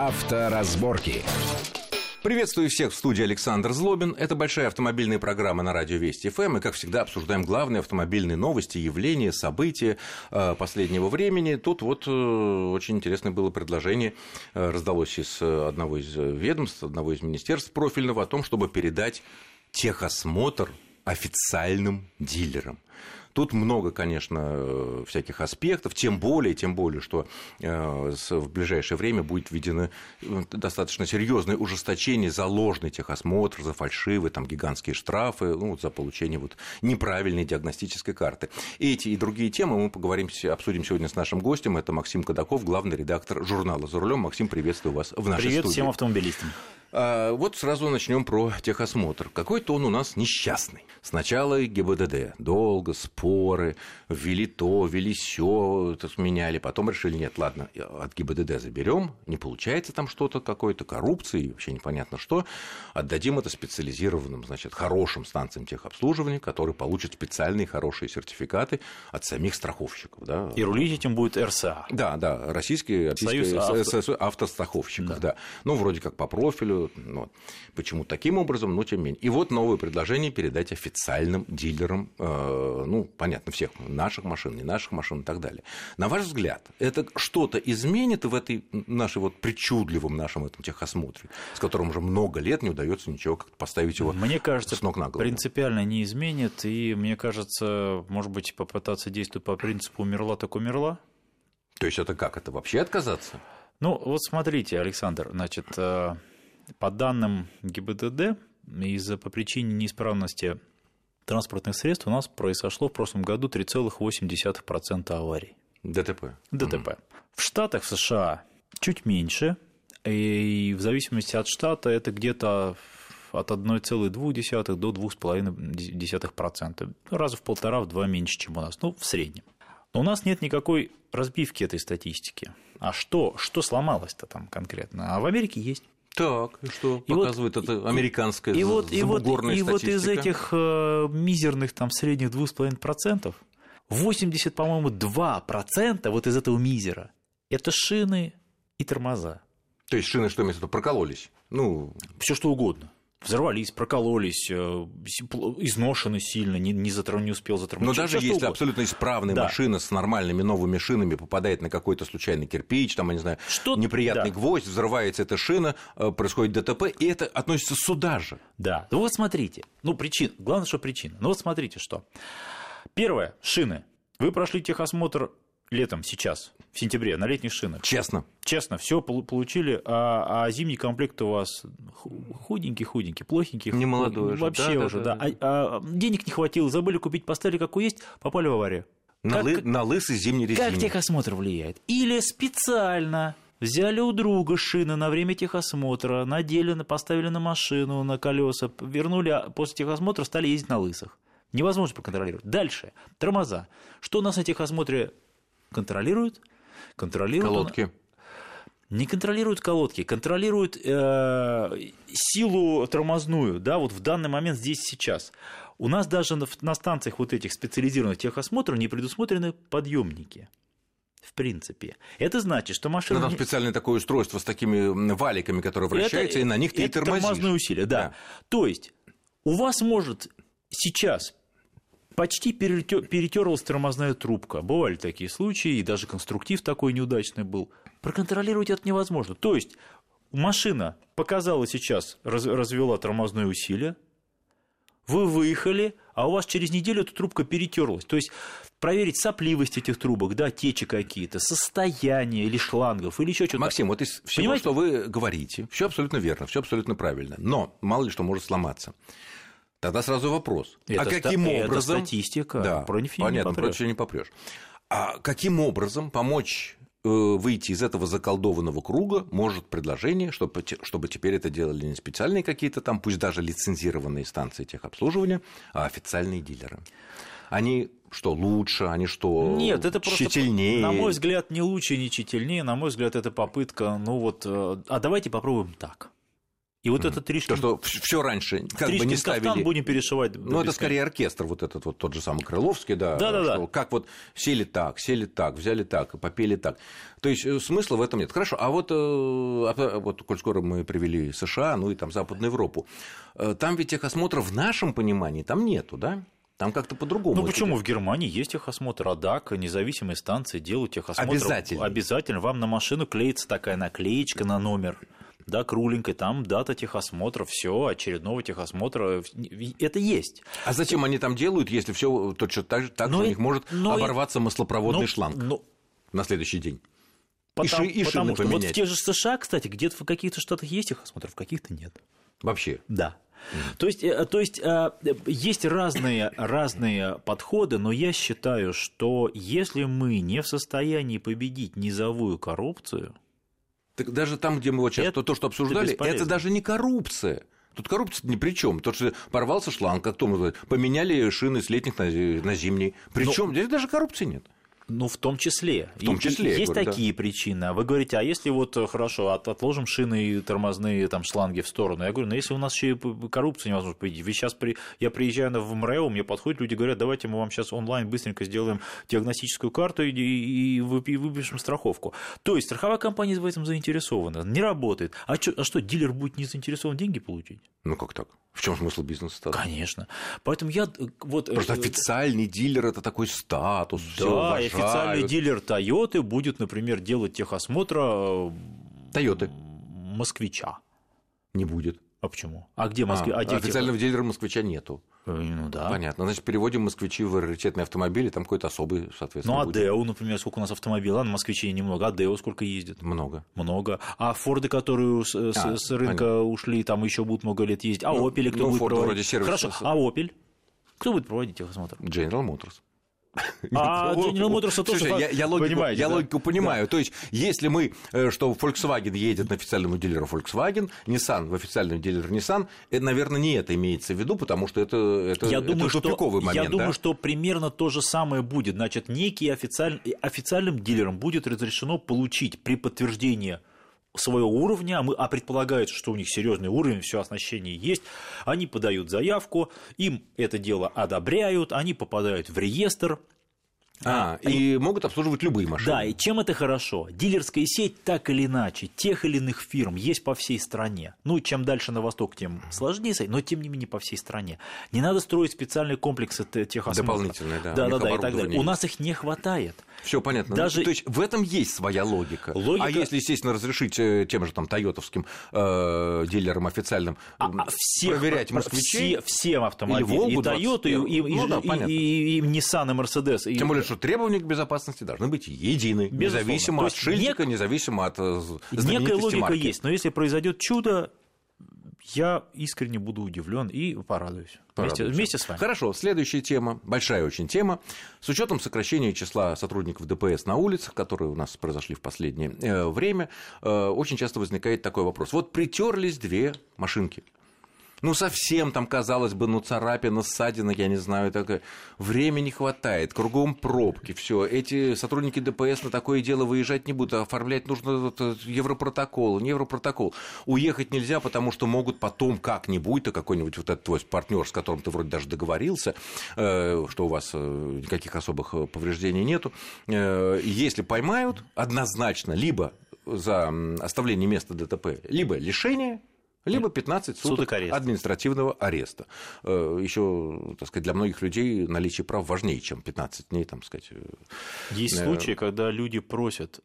Авторазборки. Приветствую всех в студии Александр Злобин. Это большая автомобильная программа на радио Вести ФМ. И, как всегда, обсуждаем главные автомобильные новости, явления, события э, последнего времени. Тут вот э, очень интересное было предложение, э, раздалось из одного из ведомств, одного из министерств профильного о том, чтобы передать техосмотр официальным дилерам. Тут много, конечно, всяких аспектов, тем более, тем более, что э, в ближайшее время будет введено э, достаточно серьезное ужесточение за ложный техосмотр, за фальшивые, там, гигантские штрафы, ну, за получение вот неправильной диагностической карты. Эти и другие темы мы поговорим, обсудим сегодня с нашим гостем. Это Максим Кадаков, главный редактор журнала «За рулем». Максим, приветствую вас в нашей Привет студии. всем автомобилистам. А, вот сразу начнем про техосмотр. Какой-то он у нас несчастный. Сначала ГИБДД, долго, споры, ввели то, ввели все, меняли, потом решили, нет, ладно, от ГИБДД заберем, не получается там что-то, какой-то коррупции, вообще непонятно что, отдадим это специализированным, значит, хорошим станциям техобслуживания, которые получат специальные хорошие сертификаты от самих страховщиков. Да. И рулить этим будет РСА. Да, да, российский, Союз российский авто... автостраховщиков, да. да. Ну, вроде как по профилю, ну, почему таким образом, но тем не менее. И вот новое предложение передать официальным дилерам, э, ну, понятно, всех наших машин, не наших машин и так далее. На ваш взгляд, это что-то изменит в этой нашей вот причудливом нашем этом техосмотре, с которым уже много лет не удается ничего как-то поставить его мне кажется, с ног на голову? принципиально не изменит, и мне кажется, может быть, попытаться действовать по принципу «умерла, так умерла». То есть это как? Это вообще отказаться? Ну, вот смотрите, Александр, значит, э, по данным ГИБДД, из-за по причине неисправности транспортных средств у нас произошло в прошлом году 3,8% аварий. ДТП. ДТП. Mm-hmm. В Штатах, в США, чуть меньше, и в зависимости от штата это где-то от 1,2 до 2,5%. Раза в полтора, в два меньше, чем у нас. Ну, в среднем. Но у нас нет никакой разбивки этой статистики. А что, что сломалось-то там конкретно? А в Америке есть. Так, и что и показывает вот, это американская и вот, и вот, и вот из этих э, мизерных там средних 2,5%, 80, по-моему, 2% вот из этого мизера – это шины и тормоза. То есть шины что имеется в виду? Прокололись? Ну... Все что угодно взорвались, прокололись, э, изношены сильно, не, не, затрон, не успел затормозить. Но даже если абсолютно исправная да. машина с нормальными новыми шинами попадает на какой-то случайный кирпич, там, я не знаю, что... неприятный да. гвоздь, взрывается эта шина, э, происходит ДТП, и это относится сюда же. Да. Ну вот смотрите, ну причина, главное, что причина. Ну вот смотрите, что. Первое, шины. Вы прошли техосмотр летом, сейчас, в сентябре, на летних шинах. Честно. Честно, все получили, а, а зимний комплект у вас худенький, худенький, плохенький. Не молодой Вообще да, уже, да. да. да. А, а, денег не хватило, забыли купить, поставили какой есть, попали в аварию. На, как, лы, на лысый зимний резине. Как техосмотр влияет? Или специально Взяли у друга шины на время техосмотра, надели, поставили на машину, на колеса, вернули, а после техосмотра стали ездить на лысых. Невозможно проконтролировать. Дальше. Тормоза. Что у нас на техосмотре контролируют? Контролируют. Колодки. Не контролируют колодки, контролируют э, силу тормозную, да, вот в данный момент здесь сейчас. У нас даже на, на станциях вот этих специализированных техосмотров не предусмотрены подъемники. В принципе. Это значит, что машина... Ну, там специальное такое устройство с такими валиками, которые вращаются, это, и на них ты это и тормозишь. тормозное усилие, да. да. То есть, у вас может сейчас почти перетерлась тормозная трубка. Бывали такие случаи, и даже конструктив такой неудачный был. Проконтролировать это невозможно. То есть машина показала сейчас, развела тормозное усилие, вы выехали, а у вас через неделю эта трубка перетерлась. То есть проверить сопливость этих трубок, да, течи какие-то, состояние или шлангов, или еще что-то. Максим, вот из всего, Понимаете? что вы говорите, все абсолютно верно, все абсолютно правильно. Но мало ли что может сломаться. Тогда сразу вопрос. Это а каким ста- образом... Это статистика. Да, против понятно, не против не попрешь. А каким образом помочь э, выйти из этого заколдованного круга может предложение, чтобы, чтобы теперь это делали не специальные какие-то там, пусть даже лицензированные станции техобслуживания, а официальные дилеры. Они что, лучше, они что, Нет, это просто, тщательнее? на мой взгляд, не лучше, не тщательнее. На мой взгляд, это попытка, ну вот, э, а давайте попробуем так. И вот этот Тришкин... То, что все раньше как Тришкин бы не ставили... кафтан будем перешивать. Ну, это скорее оркестр, вот этот вот тот же самый Крыловский, да. Да, да, да. Как вот сели так, сели так, взяли так, попели так. То есть э, смысла в этом нет. Хорошо, а вот, э, вот коль скоро мы привели США, ну и там Западную Европу, э, там ведь техосмотра в нашем понимании там нету, да? Там как-то по-другому. Ну почему? В Германии есть техосмотр, АДАК, независимые станции делают техосмотр. Обязательно. Обязательно. Вам на машину клеится такая наклеечка на номер да, кругленькой, там дата техосмотра, все, очередного техосмотра, это есть. А зачем они там делают, если все точно так же, так но, у них может но, оборваться маслопроводный но, шланг но, на следующий день? Потому, и, ши, и потому что поменять. вот в тех же США, кстати, где-то в каких-то штатах есть техосмотр, в каких-то нет. Вообще? Да. То есть, э, то есть э, есть разные, разные подходы, но я считаю, что если мы не в состоянии победить низовую коррупцию, так даже там, где мы вот сейчас это, то, что обсуждали, это, это даже не коррупция. Тут коррупция ни при чем. То, что порвался шланг, как то поменяли шины с летних на, на зимние. Причем здесь даже коррупции нет. Ну, в том числе. В том числе. Есть говорю, такие да. причины. А вы говорите, а если вот э, хорошо, от, отложим шины и тормозные там шланги в сторону? Я говорю, ну если у нас еще и коррупция невозможно победить. Вы сейчас при... Я приезжаю в МРЭО, мне подходят люди, говорят, давайте мы вам сейчас онлайн быстренько сделаем диагностическую карту и, и, и выпишем страховку. То есть страховая компания в этом заинтересована. Не работает. А, чё, а что, дилер будет не заинтересован деньги получить? Ну как так? В чем смысл бизнеса тогда? Конечно. Поэтому я э, вот... Э, Просто официальный дилер это такой статус. Да, официальный дилер Toyota будет, например, делать техосмотра Toyota. москвича. Не будет. А почему? А где Москве? А, а официального тех... дилера москвича нету. Э, ну да. Понятно. Значит, переводим москвичи в раритетные автомобили, там какой-то особый, соответственно. Ну, а Део, например, сколько у нас автомобилей? Ладно, москвичей немного. А Део сколько ездит? Много. Много. А Форды, которые с, а, с рынка понятно. ушли, там еще будут много лет ездить. А ну, Опели кто ну, будет Ford проводить? Вроде сервис. Хорошо. А Opel? Кто будет проводить техосмотр? General Motors. А General Motors тоже Слушай, я, я, логику, я да? логику понимаю. Да. То есть, если мы, э, что Volkswagen едет на официальному дилеру Volkswagen, Nissan в официальный дилер Nissan, это, наверное, не это имеется в виду, потому что это, это, я это думаю, тупиковый что, момент. Я да? думаю, что примерно то же самое будет. Значит, некий официаль... официальным дилерам будет разрешено получить при подтверждении своего уровня, а, мы, а предполагается, что у них серьезный уровень, все оснащение есть, они подают заявку, им это дело одобряют, они попадают в реестр, а, и могут обслуживать любые машины. Да, и чем это хорошо? Дилерская сеть так или иначе, тех или иных фирм есть по всей стране. Ну, чем дальше на восток, тем сложнее, но тем не менее по всей стране. Не надо строить специальные комплексы техосмотра. Дополнительные, да. Да, да, да, и так далее. У нас их не хватает. Все понятно. Даже... То есть в этом есть своя логика. логика... А если, естественно, разрешить э, тем же там тойотовским э, дилерам официальным а, а всех, проверять москвичей? Все, всем автомобилям. И Toyota, и, и, ну, и, да, и, и, и Nissan, и Mercedes. Тем более, что требования к безопасности должны быть едины, Безусловно. независимо от шильдика, нек... независимо от э, Некая логика марки. есть, но если произойдет чудо, я искренне буду удивлен и порадуюсь. Вместе, вместе с вами. Хорошо, следующая тема, большая очень тема. С учетом сокращения числа сотрудников ДПС на улицах, которые у нас произошли в последнее э, время, э, очень часто возникает такой вопрос. Вот притерлись две машинки ну, совсем там, казалось бы, ну, царапина, ссадина, я не знаю, такое. Времени хватает, кругом пробки, все. Эти сотрудники ДПС на такое дело выезжать не будут, а оформлять нужно вот, э, европротокол, не европротокол. Уехать нельзя, потому что могут потом как-нибудь, то какой-нибудь вот этот твой партнер, с которым ты вроде даже договорился, э, что у вас э, никаких особых повреждений нету, если поймают, однозначно, либо за оставление места ДТП, либо лишение либо 15 суток, суток ареста. административного ареста. Э, Еще, так сказать, для многих людей наличие прав важнее, чем 15 дней, там сказать. Э, есть э... случаи, когда люди просят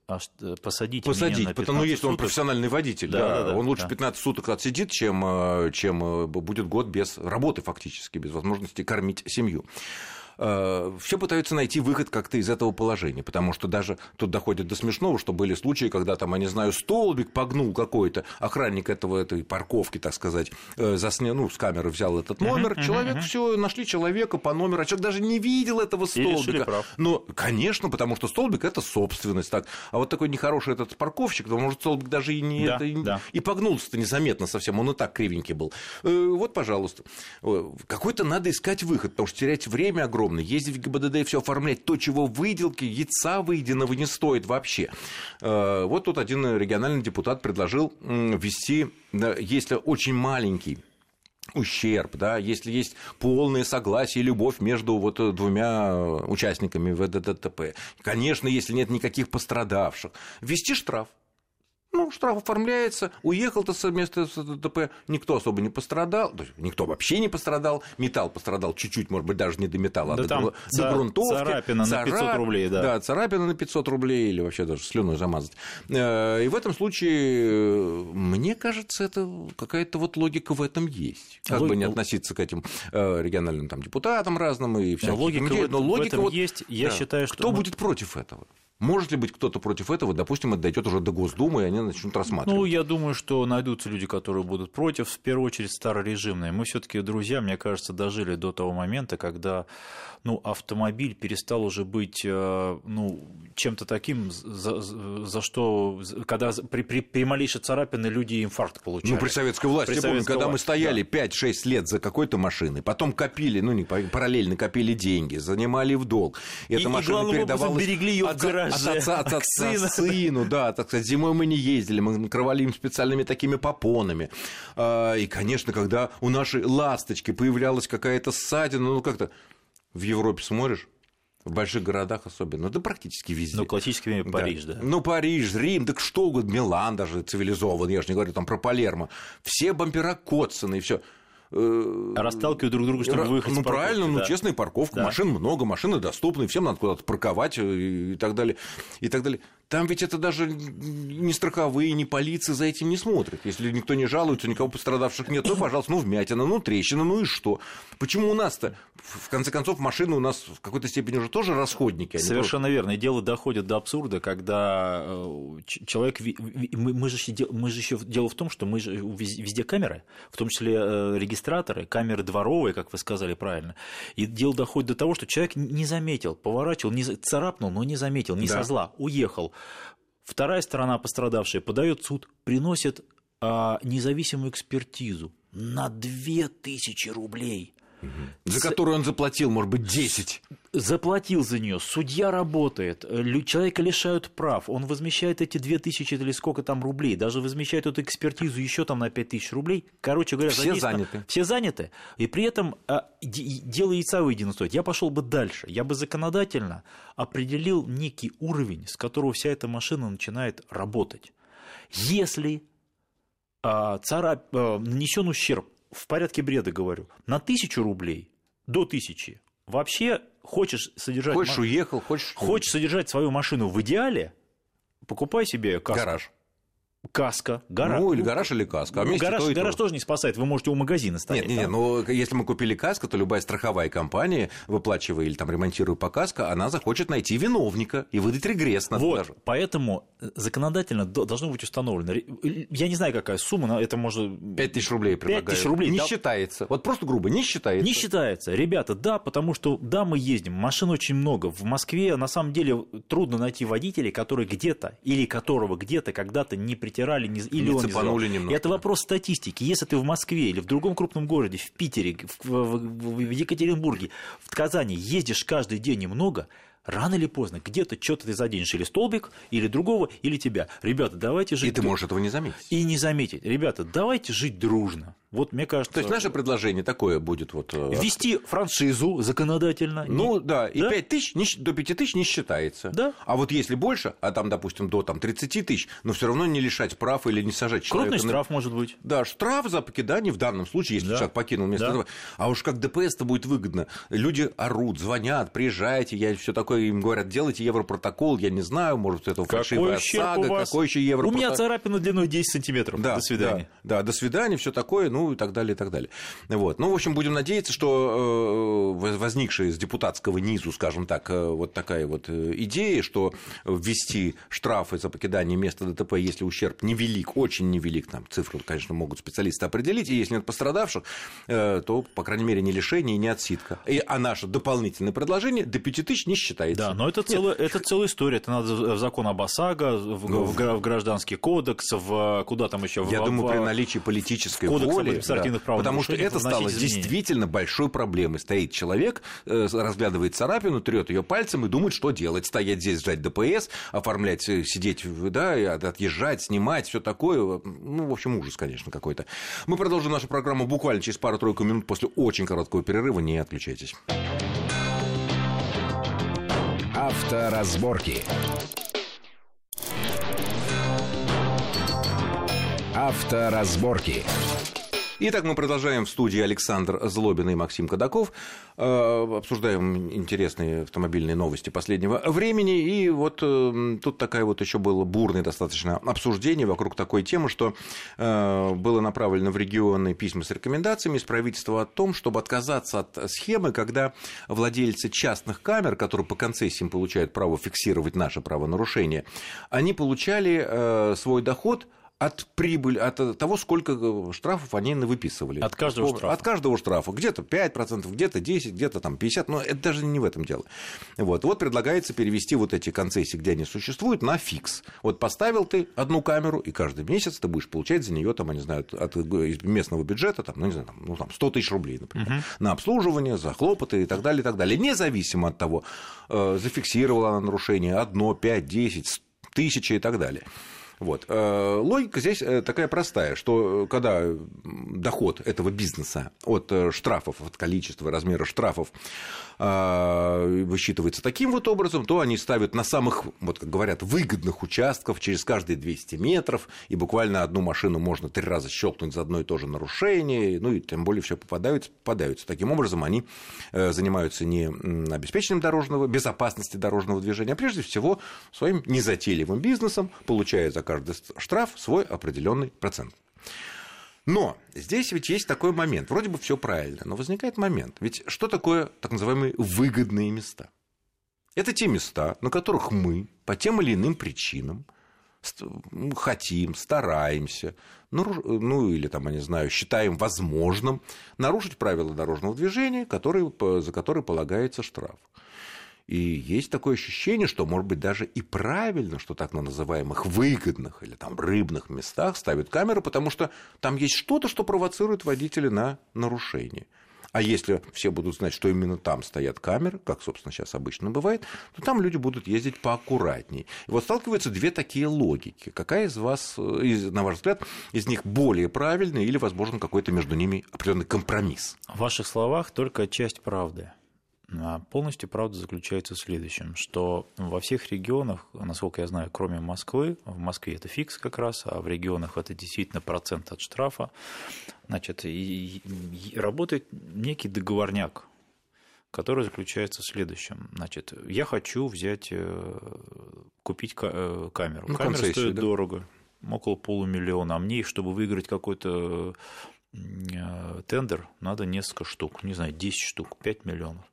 посадить Посадить, меня на потому что если он профессиональный водитель, да, да, да, да, он лучше да. 15 суток отсидит, чем, э, чем будет год без работы фактически, без возможности кормить семью. Э, все пытаются найти выход как-то из этого положения, потому что даже тут доходит до смешного, что были случаи, когда там, я не знаю, столбик погнул какой-то, охранник этого, этой парковки, так сказать, э, засне, ну, с камеры взял этот номер, uh-huh, человек uh-huh. все нашли человека по номеру, а человек даже не видел этого столбика. Но, конечно, потому что столбик это собственность, так. А вот такой нехороший этот парковщик, то может столбик даже и не да, это, да. и погнулся-то незаметно совсем, он и так кривенький был. Э, вот, пожалуйста, какой-то надо искать выход, потому что терять время огромное огромный, ездить в ГИБДД и все оформлять, то, чего выделки, яйца выеденного не стоит вообще. Э, вот тут один региональный депутат предложил ввести, если очень маленький ущерб, да, если есть полное согласие и любовь между вот двумя участниками ВДТП. Конечно, если нет никаких пострадавших. Ввести штраф. Ну, штраф оформляется, уехал-то с места ДТП, никто особо не пострадал, никто вообще не пострадал, металл пострадал чуть-чуть, может быть, даже не до металла, да а там до, до грунтовки. Царапина на 500 рублей, да. Да, царапина на 500 рублей или вообще даже слюной замазать. Э, и в этом случае, э, мне кажется, это какая-то вот логика в этом есть. Как Лог... бы не относиться к этим э, региональным там, депутатам разным и всяким. Логика, людей, но логика в этом вот, есть, я да. считаю, что... Кто будет против этого? Может ли быть кто-то против этого, допустим, это дойдет уже до Госдумы, и они начнут рассматривать? Ну, я думаю, что найдутся люди, которые будут против, в первую очередь старорежимные. Мы все-таки, друзья, мне кажется, дожили до того момента, когда ну, автомобиль перестал уже быть э, ну, чем-то таким, за, за что, когда при, при, при малейшей царапине люди инфаркт получали. Ну, при советской власти, при я помню, когда власть, мы стояли да. 5-6 лет за какой-то машиной, потом копили, ну, не параллельно копили деньги, занимали в долг. И, и эта машина и, передавалась... берегли ее в гараже. От отца, от отца к сыну, да, так сказать, зимой мы не ездили, мы накрывали им специальными такими попонами. А, и, конечно, когда у нашей ласточки появлялась какая-то ссадина, ну, как-то в Европе смотришь, в больших городах особенно, да практически везде. Ну, классический Париж, да. да. Ну, Париж, Рим, так что угодно, Милан даже цивилизованный, я же не говорю там про Палермо. Все бампера коцаны и все. Э, Расталкивают друг друга, чтобы выехать Ну, правильно, ну, честная парковка, да. машин много, машины доступны, всем надо куда-то парковать э, и так далее, и так далее. Там ведь это даже не страховые, не полиция за этим не смотрят. Если никто не жалуется, никого пострадавших нет, ну, пожалуйста, ну, вмятина, ну, трещина, ну и что? Почему у нас-то, в конце концов, машины у нас в какой-то степени уже тоже расходники? Совершенно просто... верно. И дело доходит до абсурда, когда э, человек... Мы, мы, же, мы же еще... Дело в том, что мы же везде камеры, в том числе э, регистраторы, камеры дворовые, как вы сказали правильно. И дело доходит до того, что человек не заметил, поворачивал, не царапнул, но не заметил, не да. со зла, уехал Вторая сторона пострадавшая подает суд, приносит а, независимую экспертизу на 2000 рублей. За которую он заплатил, может быть, 10. Заплатил за нее. Судья работает. Человека лишают прав. Он возмещает эти 2000 или сколько там рублей. Даже возмещает эту экспертизу еще там на 5000 рублей. Короче говоря, все заняты. Все заняты. И при этом а, дело яйца выедено стоит. Я пошел бы дальше. Я бы законодательно определил некий уровень, с которого вся эта машина начинает работать. Если а, царап, а, нанесен ущерб в порядке бреда говорю, на тысячу рублей до тысячи вообще хочешь содержать... Хочешь уехал, хочешь... Хочешь содержать свою машину в идеале, покупай себе каску. Гараж. Каска, гараж. Ну, или гараж, или каска. А ну, гараж, то гараж то. тоже не спасает, вы можете у магазина стоять. Нет, нет, но если мы купили каску, то любая страховая компания, выплачивая или там ремонтируя по каско, она захочет найти виновника и выдать регресс. На вот, даже. поэтому законодательно должно быть установлено. Я не знаю, какая сумма, но это может... 5 тысяч рублей предлагаю. 5 тысяч рублей. Не да. считается. Вот просто грубо, не считается. Не считается. Ребята, да, потому что, да, мы ездим, машин очень много. В Москве, на самом деле, трудно найти водителей, которые где-то, или которого где-то когда-то не притирали, не, или он цепанули немного. Это вопрос статистики. Если ты в Москве или в другом крупном городе, в Питере, в, в, в Екатеринбурге, в Казани ездишь каждый день немного, рано или поздно где-то что-то ты заденешь или столбик, или другого, или тебя. Ребята, давайте жить... И ты можешь этого не заметить. И не заметить. Ребята, давайте жить дружно. Вот мне кажется... То есть наше предложение такое будет вот... Э, Ввести франшизу законодательно. Ну не... да, и да? 5 тысяч, не, до 5 тысяч не считается. Да. А вот если больше, а там, допустим, до там, 30 тысяч, но все равно не лишать прав или не сажать человека... Крупный штраф может быть. Да, штраф за покидание в данном случае, если да. человек покинул место да. А уж как ДПС-то будет выгодно. Люди орут, звонят, приезжайте, я все такое им говорят, делайте европротокол, я не знаю, может, это фальшивая сага, какой еще европротокол. У меня царапина длиной 10 сантиметров. Да, до свидания. Да, да, до свидания, все такое, ну и так далее, и так далее. Вот. Ну, в общем, будем надеяться, что э, возникшая из депутатского низу, скажем так, э, вот такая вот э, идея, что ввести штрафы за покидание места ДТП, если ущерб невелик, очень невелик, там цифру, конечно, могут специалисты определить, и если нет пострадавших, то, по крайней мере, не лишение, не отсидка. И, а наше дополнительное предложение до 5 тысяч не считается. Да, но это, целая, это целая история. Это надо в закон об ОСАГО, в, ну, в, в гражданский кодекс, в куда там еще? Я в, думаю, в, при наличии политической воли административных да. Потому что это стало изменения. действительно большой проблемой. Стоит человек, э, разглядывает царапину, трет ее пальцем и думает, что делать. Стоять здесь, ждать ДПС, оформлять, э, сидеть, да, отъезжать, снимать, все такое. Ну, в общем, ужас, конечно, какой-то. Мы продолжим нашу программу буквально через пару-тройку минут после очень короткого перерыва. Не отключайтесь. Авторазборки. Авторазборки. Итак, мы продолжаем в студии Александр Злобин и Максим Кадаков. Э, обсуждаем интересные автомобильные новости последнего времени. И вот э, тут такая вот еще было бурное достаточно обсуждение вокруг такой темы, что э, было направлено в регионы письма с рекомендациями из правительства о том, чтобы отказаться от схемы, когда владельцы частных камер, которые по концессиям получают право фиксировать наше правонарушение, они получали свой доход от прибыли, от того, сколько э, штрафов они выписывали. От каждого штрафа. От каждого штрафа. Где-то 5%, где-то 10%, где-то там 50%, но это даже не в этом дело. Вот. вот предлагается перевести вот эти концессии, где они существуют, на фикс. Вот поставил ты одну камеру, и каждый месяц ты будешь получать за нее, там, я не знаю, от местного бюджета, там, ну, не знаю, ну, там 100 тысяч рублей, например, угу. на обслуживание, за хлопоты и так далее, и так далее. Независимо от того, э, зафиксировала она нарушение одно, пять, десять, тысячи и так далее. Вот. Э, логика здесь э, такая простая, что э, когда доход этого бизнеса от штрафов, от количества, размера штрафов высчитывается таким вот образом, то они ставят на самых, вот как говорят, выгодных участках через каждые 200 метров, и буквально одну машину можно три раза щелкнуть за одно и то же нарушение, ну и тем более все попадаются, попадаются. Таким образом, они занимаются не обеспечением дорожного, безопасности дорожного движения, а прежде всего своим незатейливым бизнесом, получая за каждый штраф свой определенный процент. Но здесь ведь есть такой момент. Вроде бы все правильно, но возникает момент. Ведь что такое так называемые выгодные места? Это те места, на которых мы по тем или иным причинам хотим, стараемся, ну или там, я не знаю, считаем возможным нарушить правила дорожного движения, которые, за которые полагается штраф. И есть такое ощущение, что, может быть, даже и правильно, что так на называемых выгодных или там рыбных местах ставят камеры, потому что там есть что-то, что провоцирует водителя на нарушение. А если все будут знать, что именно там стоят камеры, как, собственно, сейчас обычно бывает, то там люди будут ездить поаккуратней. И вот сталкиваются две такие логики. Какая из вас, на ваш взгляд, из них более правильная или, возможно, какой-то между ними определенный компромисс? В ваших словах только часть правды. А полностью правда заключается в следующем, что во всех регионах, насколько я знаю, кроме Москвы, в Москве это фикс как раз, а в регионах это действительно процент от штрафа, значит, и, и работает некий договорняк, который заключается в следующем. Значит, я хочу взять, э, купить э, камеру. Ну, Камера стоит да? дорого, около полумиллиона, а мне, чтобы выиграть какой-то тендер, надо несколько штук, не знаю, 10 штук, 5 миллионов.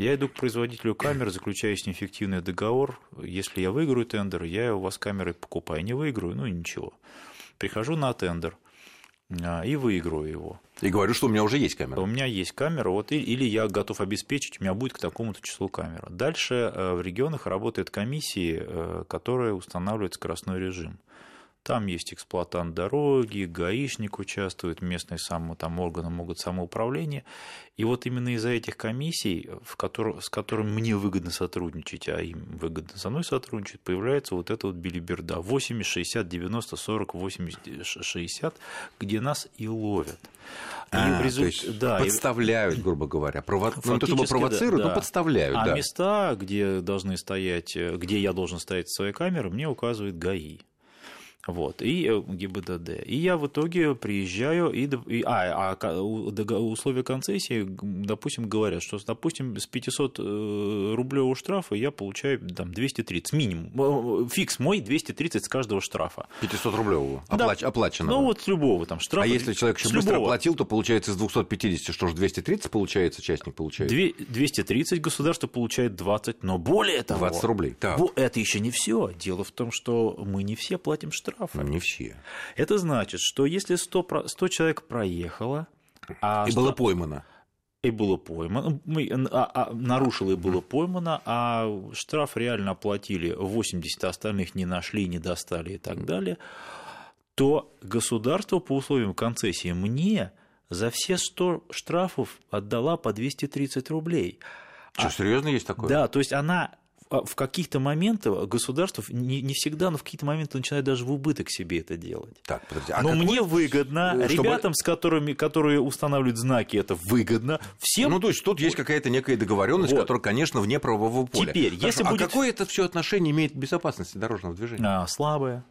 Я иду к производителю камер, заключаю с ним фиктивный договор. Если я выиграю тендер, я у вас камеры покупаю. Не выиграю, ну ничего. Прихожу на тендер а, и выиграю его. И говорю, что у меня уже есть камера. У меня есть камера, вот, или я готов обеспечить, у меня будет к такому-то числу камера. Дальше э, в регионах работают комиссии, э, которые устанавливают скоростной режим. Там есть эксплуатант дороги, гаишник участвует, местные сам, там органы могут самоуправление. И вот именно из-за этих комиссий, в которых, с которыми мне выгодно сотрудничать, а им выгодно со мной сотрудничать, появляется вот эта вот билиберда 80, 60, 90, 40, 80, 60, где нас и ловят. И а, результ... то есть да, подставляют, и... грубо говоря. Прово... Ну, то, чтобы провоцируют, да. но подставляют. А да. места, где должны стоять, где я должен стоять со своей камерой, мне указывает ГАИ. Вот, и э, ГИБДД. И я в итоге приезжаю, и, и а, а условия концессии, допустим, говорят, что, допустим, с 500 э, рублевого штрафа я получаю там, 230, минимум. Фикс мой 230 с каждого штрафа. 500 рублевого оплач, да. оплаченного? Ну, вот с любого там штрафа. А если человек еще быстро любого. оплатил, то получается с 250, что же, 230 получается, частник получает? 230 государство получает 20, но более того... 20 рублей, так. Это еще не все. Дело в том, что мы не все платим штраф штрафы. Но не все. Это значит, что если 100, 100 человек проехало... А и 100... было поймано. И было поймано, а, а, нарушило и было поймано, а штраф реально оплатили 80, остальных не нашли, не достали и так далее, то государство по условиям концессии мне за все 100 штрафов отдала по 230 рублей. Что, а, серьезно есть такое? Да, то есть она в каких-то моментах государство не, не всегда, но в какие-то моменты начинает даже в убыток себе это делать. Так, подожди, а но какой... мне выгодно, э, Чтобы... ребятам, с которыми, которые устанавливают знаки, это выгодно. Всем... Ну, то есть тут есть какая-то некая договоренность, вот. которая, конечно, вне правового поля. Теперь, Хорошо, если а будет... какое это все отношение имеет к безопасности дорожного движения? А, слабое.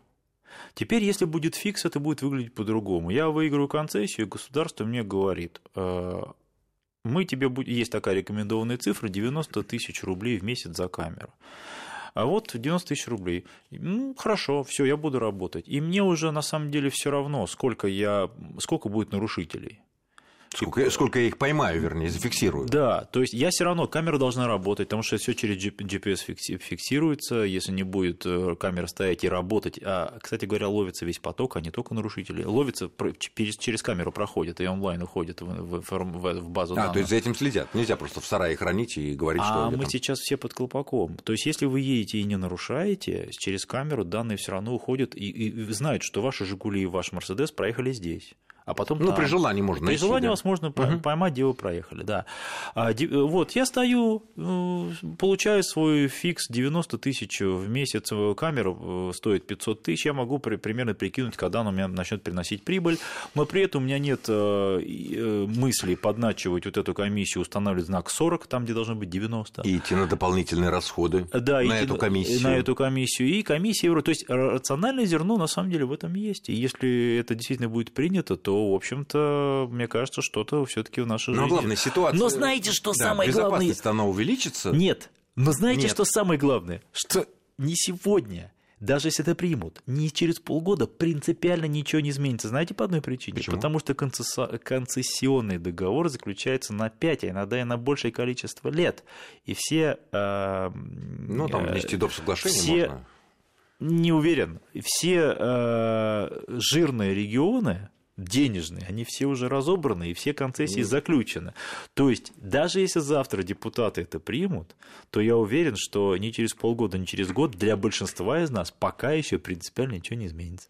Теперь, если будет фикс, это будет выглядеть по-другому. Я выиграю концессию, и государство мне говорит, «Э, мы тебе есть такая рекомендованная цифра 90 тысяч рублей в месяц за камеру. А вот 90 тысяч рублей. Ну, хорошо, все, я буду работать. И мне уже на самом деле все равно, сколько, я, сколько будет нарушителей. Сколько, типа, сколько я их поймаю, вернее, зафиксирую. Да, то есть я все равно, камера должна работать, потому что все через GPS фиксируется, если не будет э, камера стоять и работать. А, кстати говоря, ловится весь поток, а не только нарушители. Ловится, через камеру проходит и онлайн уходит в, в, в, в базу а, данных. то есть за этим следят. Нельзя просто в сарае хранить и говорить, а что... А мы там... сейчас все под колпаком. То есть если вы едете и не нарушаете, через камеру данные все равно уходят и, и знают, что ваши «Жигули» и ваш «Мерседес» проехали здесь а потом Ну, там. при желании можно При найти, желании да. вас можно угу. поймать, где вы проехали, да. А, вот, я стою, э, получаю свой фикс 90 тысяч в месяц, камера э, стоит 500 тысяч, я могу при, примерно прикинуть, когда она у меня начнет приносить прибыль, но при этом у меня нет э, мысли подначивать вот эту комиссию, устанавливать знак 40, там, где должно быть 90. И идти на дополнительные расходы да, на эту комиссию. На эту комиссию. И комиссия, то есть рациональное зерно на самом деле в этом есть. И если это действительно будет принято, то в общем-то, мне кажется, что-то все-таки в нашей но жизни. Но главная ситуация. Но знаете, что да, самое главное? Безопасность она увеличится. Нет. Но знаете, Нет. что самое главное? Что не сегодня, даже если это примут, не через полгода принципиально ничего не изменится. Знаете по одной причине? Почему? Потому что концессионный договор заключается на 5, а иногда и на большее количество лет. И все... Э, ну, там э, внести доп. соглашение все, можно. Не уверен. Все э, жирные регионы, денежные, они все уже разобраны, и все концессии заключены. То есть, даже если завтра депутаты это примут, то я уверен, что ни через полгода, ни через год для большинства из нас пока еще принципиально ничего не изменится.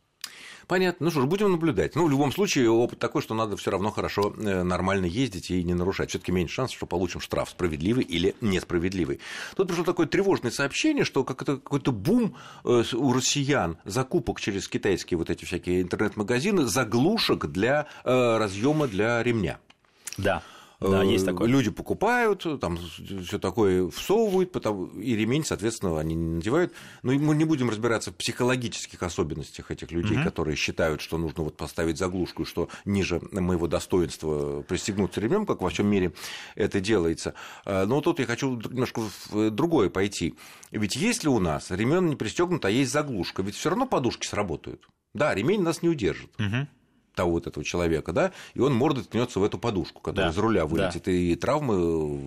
Понятно. Ну что ж, будем наблюдать. Ну, в любом случае, опыт такой, что надо все равно хорошо, э, нормально ездить и не нарушать. Все-таки меньше шансов, что получим штраф справедливый или несправедливый. Тут пришло такое тревожное сообщение, что какой-то бум э, у россиян закупок через китайские вот эти всякие интернет-магазины заглушек для э, разъема для ремня. Да. Да, есть такое. Люди покупают, там все такое всовывают, потому, и ремень, соответственно, они не надевают. Но мы не будем разбираться в психологических особенностях этих людей, угу. которые считают, что нужно вот поставить заглушку, что ниже моего достоинства пристегнуться ремнем, как во всем мире это делается. А, но тут я хочу немножко в другое пойти. Ведь если у нас ремень не пристегнут, а есть заглушка, ведь все равно подушки сработают. Да, ремень нас не удержит. Угу того вот этого человека, да, и он мордой ткнется в эту подушку, которая да, из руля вылетит, да. и травмы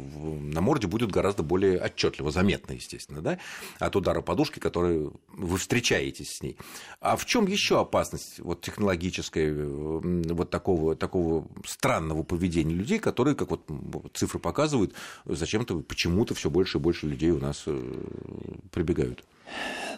на морде будут гораздо более отчетливо заметны, естественно, да, от удара подушки, который вы встречаетесь с ней. А в чем еще опасность вот технологическая вот такого, такого странного поведения людей, которые, как вот цифры показывают, зачем-то почему-то все больше и больше людей у нас э, прибегают?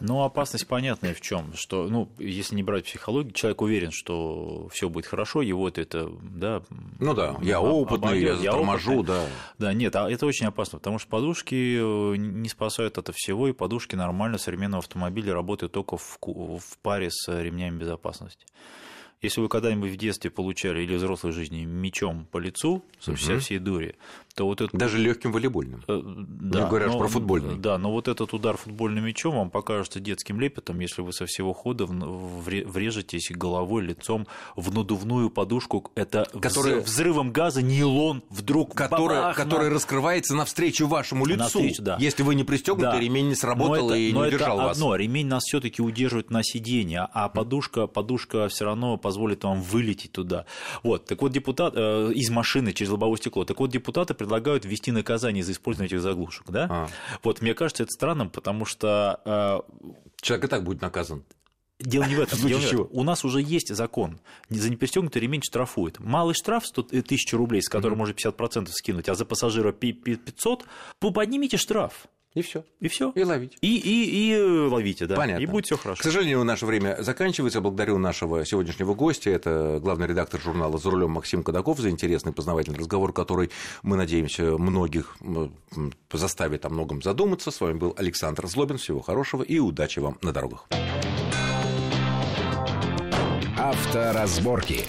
Ну, опасность понятная в чем, что, ну, если не брать психологию, человек уверен, что все будет хорошо, его это, да. Ну да, я опытный, обойдёт, я заторможу, да. Да, нет, а это очень опасно, потому что подушки э, не спасают от всего, и подушки нормально современного автомобиля работают только в, в паре с ремнями безопасности. Если вы когда-нибудь в детстве получали или в взрослой жизни мечом по лицу со угу. всей дури, то вот это... Даже легким волейбольным. Э, да, Не говоря но, про футбольный. Да, но вот этот удар футбольным мячом вам покажется детским лепетом, если вы со всего хода врежетесь головой, лицом в надувную подушку. Это которая... взрывом газа нейлон вдруг которая, которая раскрывается навстречу вашему лицу. Навстречу, да. Если вы не пристегнуты, да. ремень не сработал и не удержал это вас. Одно, ремень нас все-таки удерживает на сиденье, а подушка, подушка все равно позволит вам вылететь туда. Вот, так вот депутат э, из машины через лобовое стекло. Так вот депутаты предлагают ввести наказание за использование этих заглушек, да? А. Вот мне кажется это странным, потому что э, человек и так будет наказан. Дело не в этом. Дело в этом. У нас уже есть закон. За непристегнутый ремень штрафует. Малый штраф 100 тысяч рублей, с которого mm-hmm. можно 50% скинуть, а за пассажира 500, поднимите штраф. И все. И все. И ловить. И, и, и ловите, да. Понятно. И будет все хорошо. К сожалению, наше время заканчивается. Благодарю нашего сегодняшнего гостя. Это главный редактор журнала «За рулем» Максим Кадаков за интересный познавательный разговор, который, мы надеемся, многих заставит о многом задуматься. С вами был Александр Злобин. Всего хорошего и удачи вам на дорогах. Авторазборки.